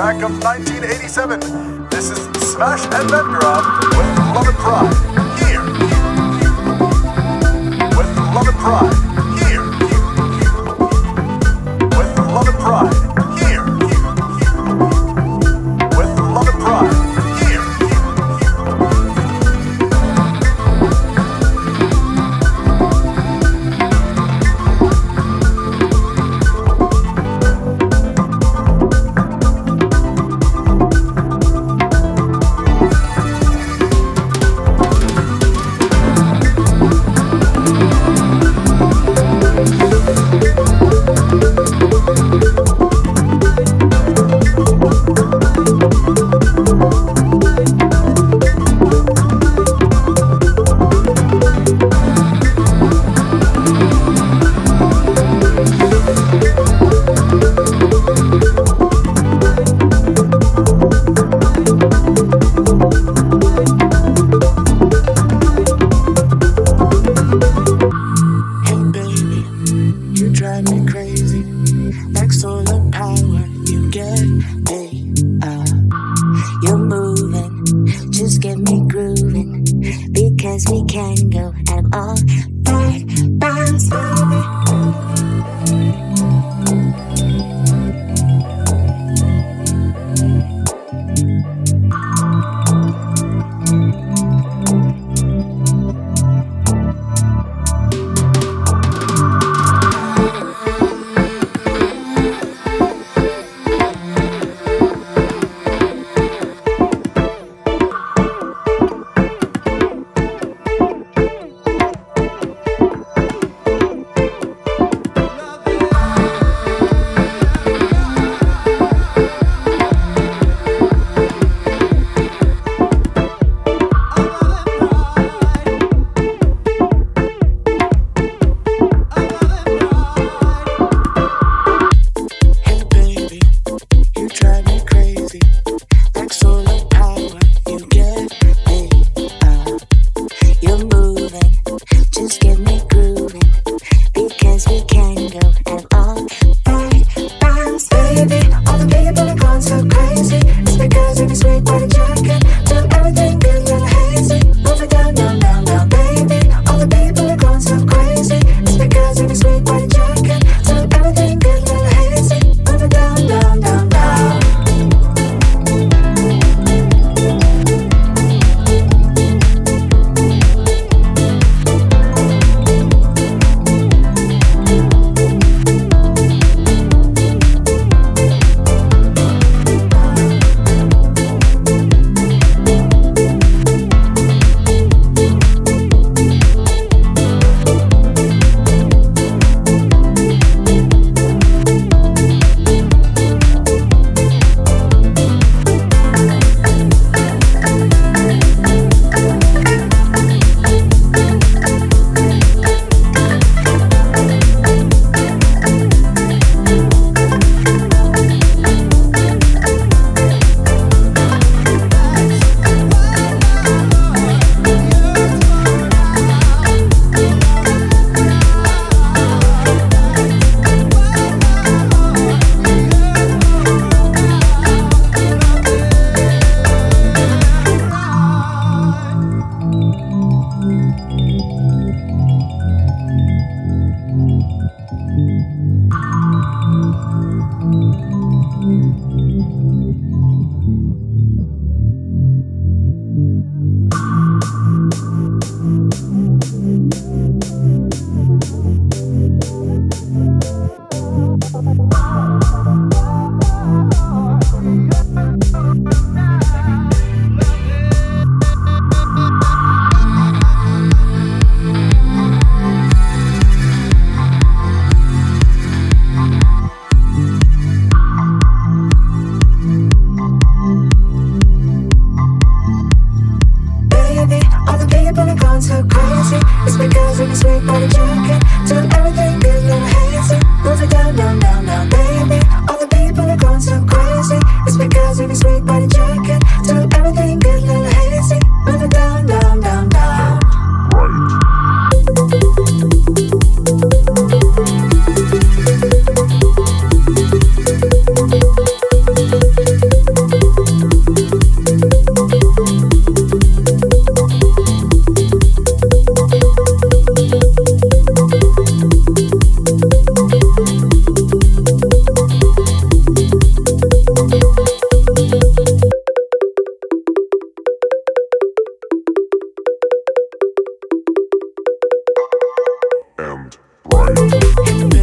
track of 1987. This is Smash and Vengerov with Love and Pride. Here. With Love and Pride. you drive me crazy. Next to the power you get, me uh, you're moving, just get me grooving, because we can and bright.